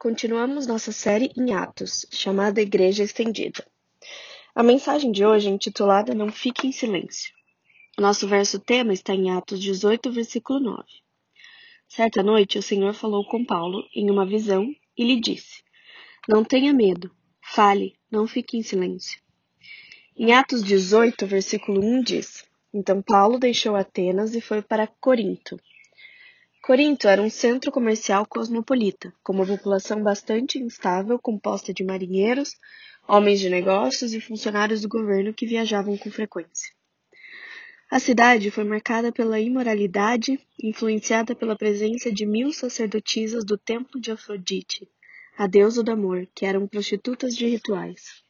Continuamos nossa série em Atos, chamada Igreja Estendida. A mensagem de hoje é intitulada Não Fique em Silêncio. Nosso verso tema está em Atos 18, versículo 9. Certa noite, o Senhor falou com Paulo em uma visão e lhe disse: Não tenha medo, fale, não fique em silêncio. Em Atos 18, versículo 1 diz: Então Paulo deixou Atenas e foi para Corinto Corinto era um centro comercial cosmopolita, com uma população bastante instável composta de marinheiros, homens de negócios e funcionários do governo que viajavam com frequência. A cidade foi marcada pela imoralidade, influenciada pela presença de mil sacerdotisas do templo de Afrodite, a deusa do amor, que eram prostitutas de rituais.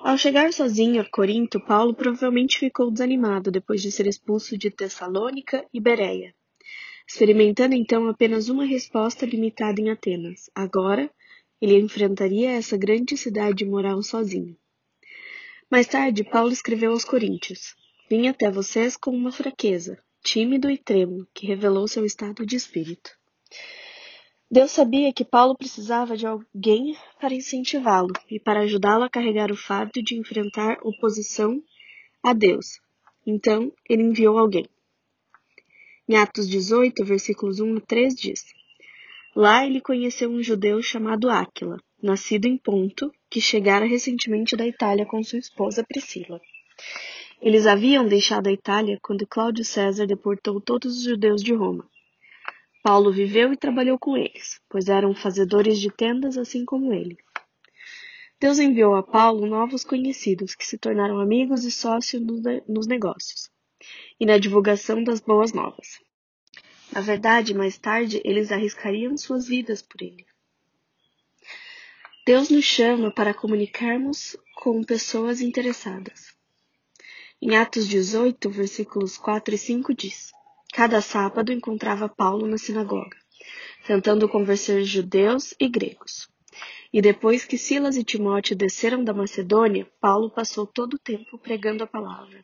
Ao chegar sozinho a Corinto, Paulo provavelmente ficou desanimado depois de ser expulso de Tessalônica e Bereia experimentando então apenas uma resposta limitada em Atenas. Agora, ele enfrentaria essa grande cidade moral sozinho. Mais tarde, Paulo escreveu aos Coríntios: Vim até vocês com uma fraqueza, tímido e trêmulo, que revelou seu estado de espírito. Deus sabia que Paulo precisava de alguém para incentivá-lo e para ajudá-lo a carregar o fardo de enfrentar oposição a Deus. Então, ele enviou alguém. Em Atos 18, versículos 1 a 3 diz: Lá ele conheceu um judeu chamado Áquila, nascido em Ponto, que chegara recentemente da Itália com sua esposa Priscila. Eles haviam deixado a Itália quando Cláudio César deportou todos os judeus de Roma. Paulo viveu e trabalhou com eles, pois eram fazedores de tendas assim como ele. Deus enviou a Paulo novos conhecidos que se tornaram amigos e sócios nos negócios e na divulgação das boas novas. Na verdade, mais tarde, eles arriscariam suas vidas por ele. Deus nos chama para comunicarmos com pessoas interessadas. Em Atos 18, versículos 4 e 5 diz: Cada sábado encontrava Paulo na sinagoga, tentando convencer judeus e gregos. E depois que Silas e Timóteo desceram da Macedônia, Paulo passou todo o tempo pregando a palavra.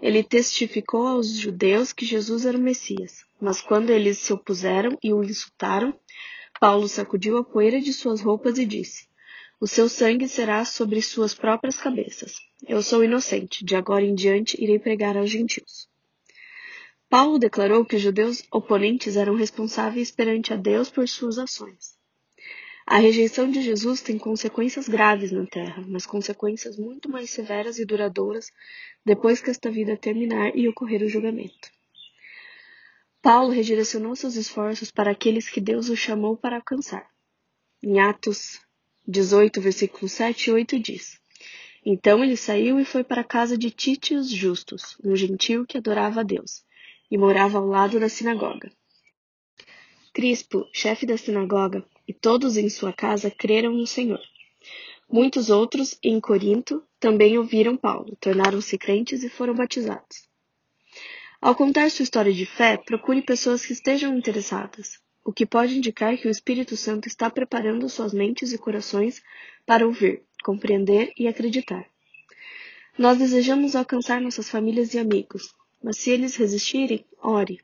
Ele testificou aos judeus que Jesus era o Messias, mas quando eles se opuseram e o insultaram, Paulo sacudiu a poeira de suas roupas e disse: O seu sangue será sobre suas próprias cabeças. Eu sou inocente, de agora em diante irei pregar aos gentios. Paulo declarou que os judeus oponentes eram responsáveis perante a Deus por suas ações. A rejeição de Jesus tem consequências graves na Terra, mas consequências muito mais severas e duradouras depois que esta vida terminar e ocorrer o julgamento. Paulo redirecionou seus esforços para aqueles que Deus o chamou para alcançar. Em Atos 18, versículos 7 e 8 diz: Então ele saiu e foi para a casa de Títios Justus, um gentil que adorava a Deus, e morava ao lado da sinagoga. Crispo, chefe da sinagoga, e todos em sua casa creram no Senhor. Muitos outros, em Corinto, também ouviram Paulo, tornaram-se crentes e foram batizados. Ao contar sua história de fé, procure pessoas que estejam interessadas, o que pode indicar que o Espírito Santo está preparando suas mentes e corações para ouvir, compreender e acreditar. Nós desejamos alcançar nossas famílias e amigos, mas se eles resistirem, ore.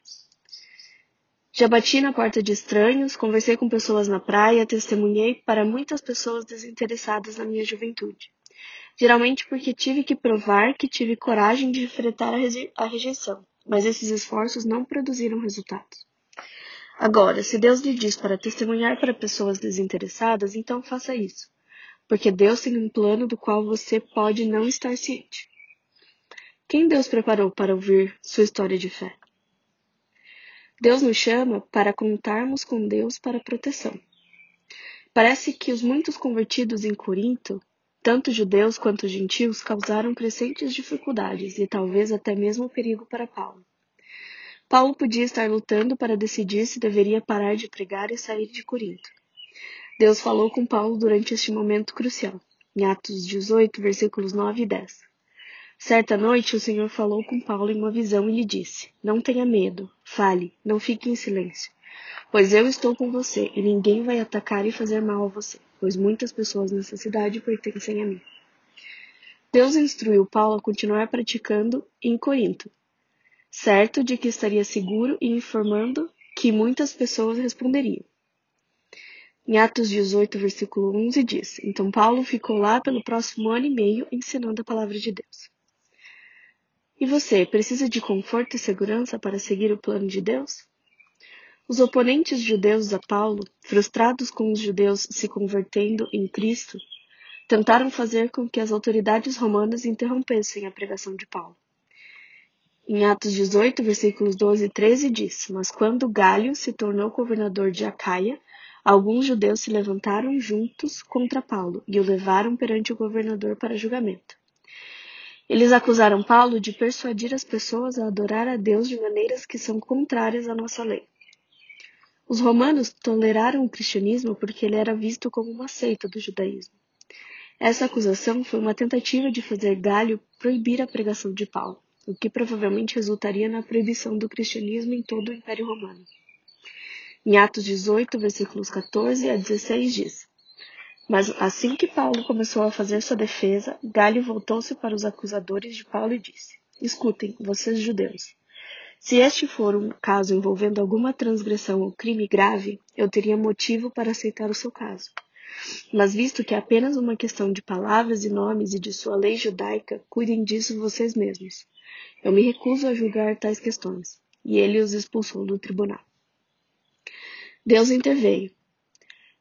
Já bati na porta de estranhos, conversei com pessoas na praia, testemunhei para muitas pessoas desinteressadas na minha juventude. Geralmente porque tive que provar que tive coragem de enfrentar a rejeição, mas esses esforços não produziram resultados. Agora, se Deus lhe diz para testemunhar para pessoas desinteressadas, então faça isso, porque Deus tem um plano do qual você pode não estar ciente. Quem Deus preparou para ouvir sua história de fé? Deus nos chama para contarmos com Deus para proteção. Parece que os muitos convertidos em Corinto, tanto judeus quanto gentios, causaram crescentes dificuldades e talvez até mesmo perigo para Paulo. Paulo podia estar lutando para decidir se deveria parar de pregar e sair de Corinto. Deus falou com Paulo durante este momento crucial, em Atos 18, versículos 9 e 10. Certa noite o Senhor falou com Paulo em uma visão e lhe disse: Não tenha medo, fale, não fique em silêncio, pois eu estou com você e ninguém vai atacar e fazer mal a você, pois muitas pessoas nessa cidade pertencem a mim. Deus instruiu Paulo a continuar praticando em Corinto, certo de que estaria seguro e informando que muitas pessoas responderiam. Em Atos 18, versículo 11 diz: Então Paulo ficou lá pelo próximo ano e meio ensinando a palavra de Deus. E você, precisa de conforto e segurança para seguir o plano de Deus? Os oponentes judeus a Paulo, frustrados com os judeus se convertendo em Cristo, tentaram fazer com que as autoridades romanas interrompessem a pregação de Paulo. Em Atos 18, versículos 12 e 13 diz: Mas quando Galho se tornou governador de Acaia, alguns judeus se levantaram juntos contra Paulo e o levaram perante o governador para julgamento. Eles acusaram Paulo de persuadir as pessoas a adorar a Deus de maneiras que são contrárias à nossa lei. Os romanos toleraram o cristianismo porque ele era visto como uma seita do judaísmo. Essa acusação foi uma tentativa de fazer Galho proibir a pregação de Paulo, o que provavelmente resultaria na proibição do cristianismo em todo o Império Romano. Em Atos 18, versículos 14 a 16 diz: Mas assim que Paulo começou a fazer sua defesa, Galho voltou-se para os acusadores de Paulo e disse: Escutem, vocês judeus. Se este for um caso envolvendo alguma transgressão ou crime grave, eu teria motivo para aceitar o seu caso. Mas visto que é apenas uma questão de palavras e nomes e de sua lei judaica, cuidem disso vocês mesmos. Eu me recuso a julgar tais questões. E ele os expulsou do tribunal. Deus interveio.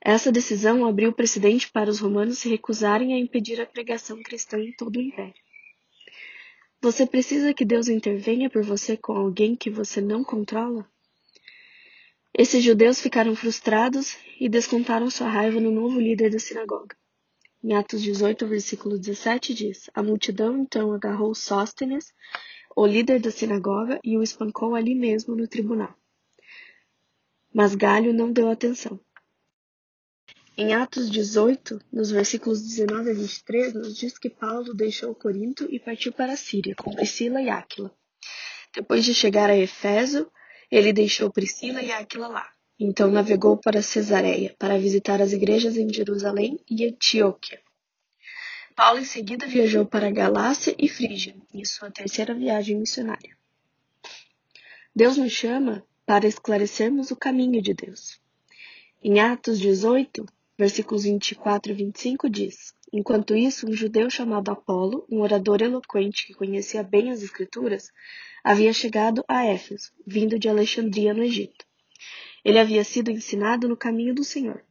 Essa decisão abriu precedente para os romanos se recusarem a impedir a pregação cristã em todo o império. Você precisa que Deus intervenha por você com alguém que você não controla? Esses judeus ficaram frustrados e descontaram sua raiva no novo líder da sinagoga. Em Atos 18, versículo 17 diz: A multidão então agarrou Sóstenes, o líder da sinagoga, e o espancou ali mesmo no tribunal. Mas Galho não deu atenção. Em Atos 18, nos versículos 19 a 23, nos diz que Paulo deixou Corinto e partiu para a Síria com Priscila e Áquila. Depois de chegar a Efeso, ele deixou Priscila e Aquila lá. Então navegou para Cesareia para visitar as igrejas em Jerusalém e Antioquia. Paulo em seguida viajou para Galácia e Frígia, em sua terceira viagem missionária. Deus nos chama para esclarecermos o caminho de Deus. Em Atos 18, versículos 24 e 25 diz: Enquanto isso, um judeu chamado Apolo, um orador eloquente que conhecia bem as Escrituras, havia chegado a Éfeso, vindo de Alexandria, no Egito. Ele havia sido ensinado no caminho do Senhor.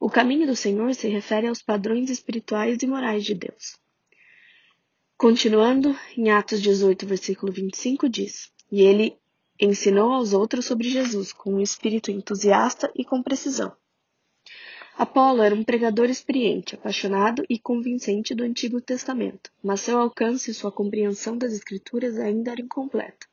O caminho do Senhor se refere aos padrões espirituais e morais de Deus. Continuando, em Atos 18, versículo 25, diz: E ele ensinou aos outros sobre Jesus com um espírito entusiasta e com precisão Apolo era um pregador experiente, apaixonado e convincente do Antigo Testamento, mas seu alcance e sua compreensão das Escrituras ainda era incompleta.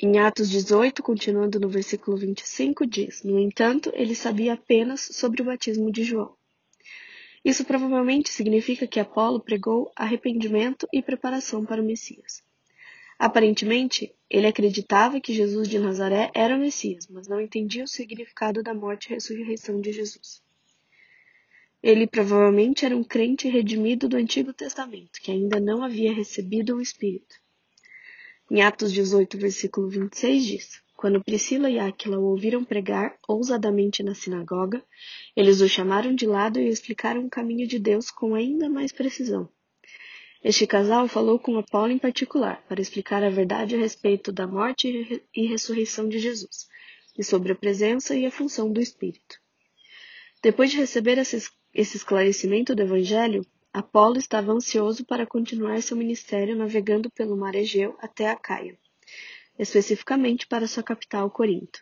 Em Atos 18, continuando no versículo 25, diz: No entanto, ele sabia apenas sobre o batismo de João. Isso provavelmente significa que Apolo pregou arrependimento e preparação para o Messias. Aparentemente, ele acreditava que Jesus de Nazaré era o Messias, mas não entendia o significado da morte e ressurreição de Jesus. Ele provavelmente era um crente redimido do Antigo Testamento, que ainda não havia recebido o Espírito. Em Atos 18, versículo 26 diz: Quando Priscila e Áquila o ouviram pregar ousadamente na sinagoga, eles o chamaram de lado e explicaram o caminho de Deus com ainda mais precisão. Este casal falou com Apolo em particular para explicar a verdade a respeito da morte e ressurreição de Jesus e sobre a presença e a função do Espírito. Depois de receber esse esclarecimento do Evangelho, Apolo estava ansioso para continuar seu ministério navegando pelo mar Egeu até a Caia, especificamente para sua capital, Corinto.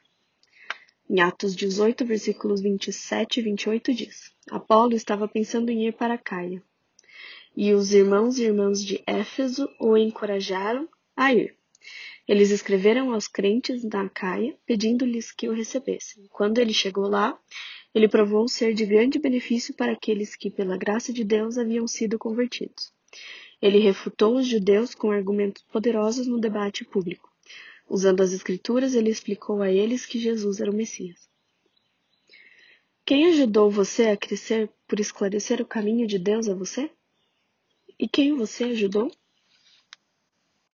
Em Atos 18, versículos 27 e 28 diz: Apolo estava pensando em ir para Caia, e os irmãos e irmãs de Éfeso o encorajaram a ir. Eles escreveram aos crentes da Caia, pedindo-lhes que o recebessem. Quando ele chegou lá, ele provou ser de grande benefício para aqueles que, pela graça de Deus, haviam sido convertidos. Ele refutou os judeus com argumentos poderosos no debate público. Usando as Escrituras, ele explicou a eles que Jesus era o Messias. Quem ajudou você a crescer por esclarecer o caminho de Deus a você? E quem você ajudou?